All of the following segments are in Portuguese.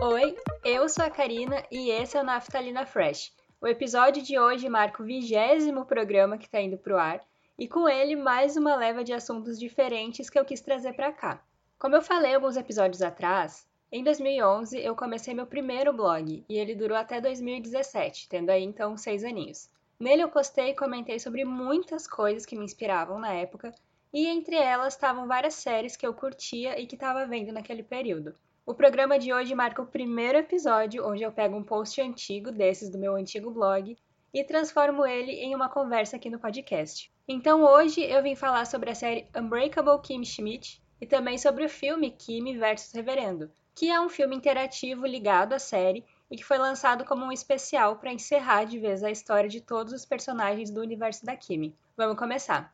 Oi, eu sou a Karina e esse é o Naftalina Fresh. O episódio de hoje marca o vigésimo programa que está indo para o ar e com ele mais uma leva de assuntos diferentes que eu quis trazer para cá. Como eu falei alguns episódios atrás, em 2011 eu comecei meu primeiro blog e ele durou até 2017, tendo aí então seis aninhos. Nele eu postei e comentei sobre muitas coisas que me inspiravam na época e entre elas estavam várias séries que eu curtia e que estava vendo naquele período. O programa de hoje marca o primeiro episódio onde eu pego um post antigo desses do meu antigo blog e transformo ele em uma conversa aqui no podcast. Então hoje eu vim falar sobre a série Unbreakable Kim Schmidt e também sobre o filme Kim vs Reverendo, que é um filme interativo ligado à série e que foi lançado como um especial para encerrar de vez a história de todos os personagens do universo da Kimi. Vamos começar!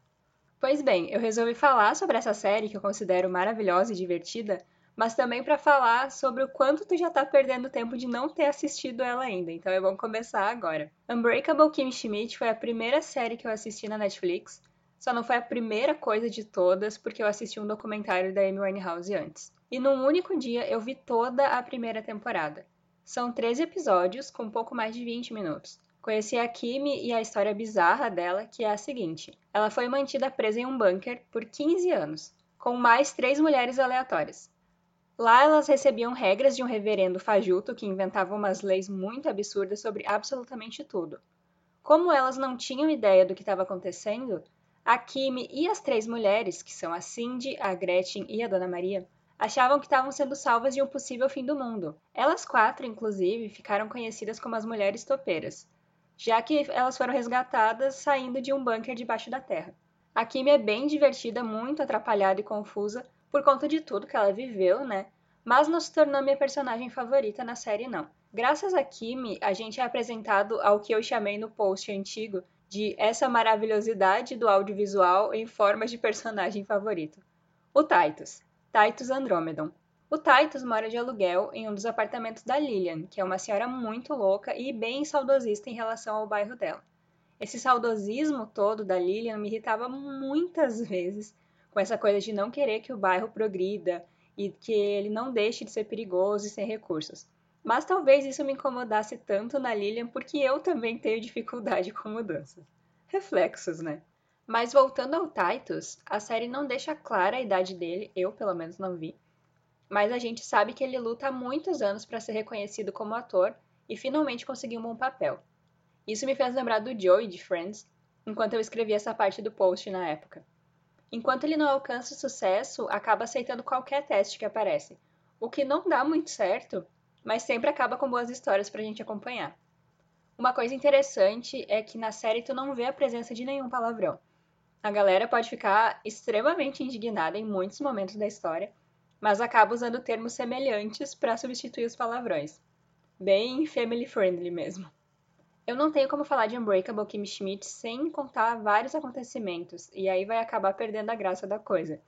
Pois bem, eu resolvi falar sobre essa série que eu considero maravilhosa e divertida mas também para falar sobre o quanto tu já tá perdendo tempo de não ter assistido ela ainda. Então é bom começar agora. Unbreakable Kim Schmidt foi a primeira série que eu assisti na Netflix. Só não foi a primeira coisa de todas, porque eu assisti um documentário da Amy Winehouse antes. E num único dia eu vi toda a primeira temporada. São 13 episódios, com pouco mais de 20 minutos. Conheci a Kimi e a história bizarra dela, que é a seguinte: ela foi mantida presa em um bunker por 15 anos, com mais três mulheres aleatórias. Lá elas recebiam regras de um reverendo fajuto que inventava umas leis muito absurdas sobre absolutamente tudo. Como elas não tinham ideia do que estava acontecendo, a Kimi e as três mulheres, que são a Cindy, a Gretchen e a Dona Maria, achavam que estavam sendo salvas de um possível fim do mundo. Elas quatro, inclusive, ficaram conhecidas como as mulheres topeiras, já que elas foram resgatadas saindo de um bunker debaixo da terra. A Kimi é bem divertida, muito atrapalhada e confusa, por conta de tudo que ela viveu, né? Mas não se tornou minha personagem favorita na série, não. Graças a Kimi, a gente é apresentado ao que eu chamei no post antigo de essa maravilhosidade do audiovisual em formas de personagem favorito. O Titus. Titus Andromedon. O Titus mora de aluguel em um dos apartamentos da Lilian, que é uma senhora muito louca e bem saudosista em relação ao bairro dela. Esse saudosismo todo da Lilian me irritava muitas vezes com essa coisa de não querer que o bairro progrida e que ele não deixe de ser perigoso e sem recursos. Mas talvez isso me incomodasse tanto na Lilian porque eu também tenho dificuldade com mudanças. Reflexos, né? Mas voltando ao Titus, a série não deixa clara a idade dele, eu pelo menos não vi. Mas a gente sabe que ele luta há muitos anos para ser reconhecido como ator e finalmente conseguiu um bom papel. Isso me fez lembrar do Joey de Friends, enquanto eu escrevi essa parte do post na época. Enquanto ele não alcança sucesso, acaba aceitando qualquer teste que aparece, o que não dá muito certo, mas sempre acaba com boas histórias pra gente acompanhar. Uma coisa interessante é que na série tu não vê a presença de nenhum palavrão. A galera pode ficar extremamente indignada em muitos momentos da história, mas acaba usando termos semelhantes para substituir os palavrões. Bem family friendly mesmo. Eu não tenho como falar de Unbreakable Kim Schmidt sem contar vários acontecimentos, e aí vai acabar perdendo a graça da coisa.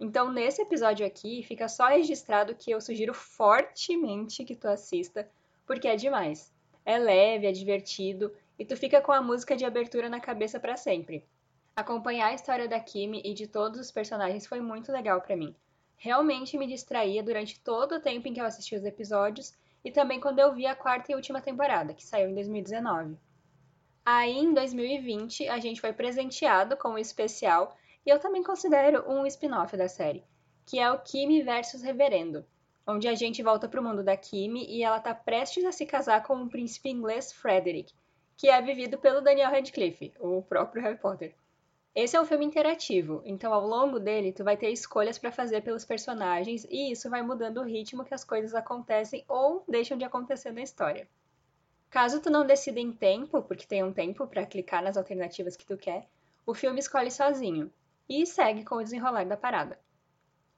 Então, nesse episódio aqui, fica só registrado que eu sugiro fortemente que tu assista, porque é demais. É leve, é divertido, e tu fica com a música de abertura na cabeça para sempre. Acompanhar a história da Kimi e de todos os personagens foi muito legal para mim. Realmente me distraía durante todo o tempo em que eu assisti os episódios e também quando eu vi a quarta e última temporada, que saiu em 2019. Aí, em 2020, a gente foi presenteado com um especial, e eu também considero um spin-off da série, que é o Kimi versus Reverendo, onde a gente volta para o mundo da Kimi e ela está prestes a se casar com o príncipe inglês Frederick, que é vivido pelo Daniel Radcliffe, o próprio Harry Potter. Esse é um filme interativo, então ao longo dele tu vai ter escolhas para fazer pelos personagens e isso vai mudando o ritmo que as coisas acontecem ou deixam de acontecer na história. Caso tu não decida em tempo, porque tem um tempo para clicar nas alternativas que tu quer, o filme escolhe sozinho e segue com o desenrolar da parada.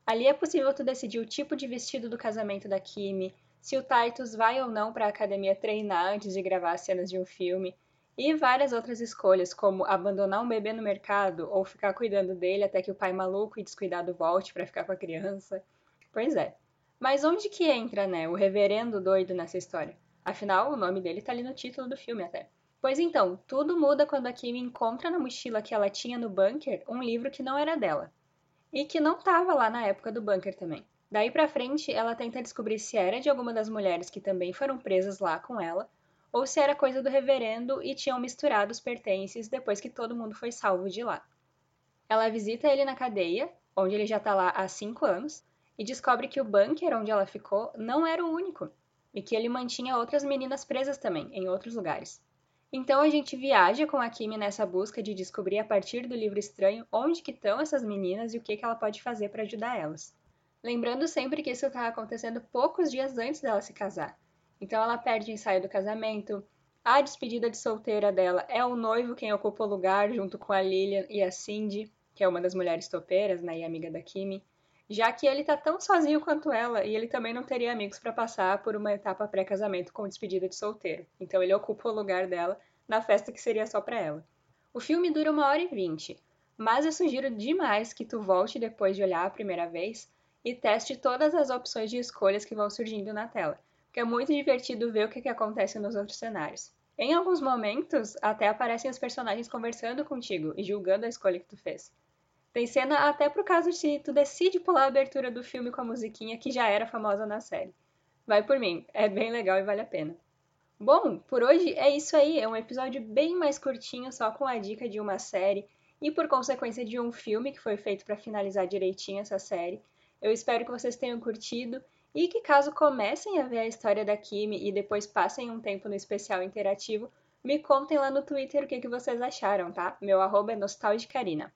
Ali é possível tu decidir o tipo de vestido do casamento da Kimi, se o Titus vai ou não para a academia treinar antes de gravar as cenas de um filme, e várias outras escolhas, como abandonar um bebê no mercado ou ficar cuidando dele até que o pai maluco e descuidado volte para ficar com a criança. Pois é. Mas onde que entra, né, o reverendo doido nessa história? Afinal, o nome dele tá ali no título do filme até. Pois então, tudo muda quando a Kimi encontra na mochila que ela tinha no bunker um livro que não era dela. E que não estava lá na época do bunker também. Daí pra frente, ela tenta descobrir se era de alguma das mulheres que também foram presas lá com ela, ou se era coisa do reverendo e tinham misturado os pertences depois que todo mundo foi salvo de lá. Ela visita ele na cadeia, onde ele já tá lá há cinco anos, e descobre que o bunker onde ela ficou não era o único, e que ele mantinha outras meninas presas também, em outros lugares. Então a gente viaja com a Kimi nessa busca de descobrir a partir do livro estranho onde que estão essas meninas e o que, que ela pode fazer para ajudar elas. Lembrando sempre que isso está acontecendo poucos dias antes dela se casar. Então ela perde o ensaio do casamento, a despedida de solteira dela é o noivo quem ocupa o lugar junto com a Lilian e a Cindy, que é uma das mulheres topeiras, né, e amiga da Kimi, já que ele tá tão sozinho quanto ela e ele também não teria amigos para passar por uma etapa pré-casamento com despedida de solteiro. Então ele ocupa o lugar dela na festa que seria só para ela. O filme dura uma hora e vinte, mas eu sugiro demais que tu volte depois de olhar a primeira vez e teste todas as opções de escolhas que vão surgindo na tela, porque é muito divertido ver o que, que acontece nos outros cenários. Em alguns momentos, até aparecem os personagens conversando contigo e julgando a escolha que tu fez. Tem cena até pro caso de tu decide pular a abertura do filme com a musiquinha que já era famosa na série. Vai por mim, é bem legal e vale a pena. Bom, por hoje é isso aí. É um episódio bem mais curtinho, só com a dica de uma série e por consequência de um filme que foi feito para finalizar direitinho essa série. Eu espero que vocês tenham curtido e que caso comecem a ver a história da Kimi e depois passem um tempo no especial interativo, me contem lá no Twitter o que, que vocês acharam, tá? Meu arroba é nostalgicarina.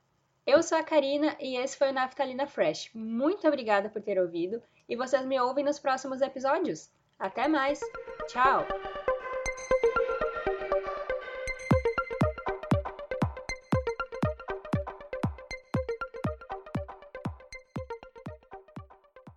Eu sou a Karina e esse foi o Naftalina Fresh. Muito obrigada por ter ouvido e vocês me ouvem nos próximos episódios. Até mais! Tchau!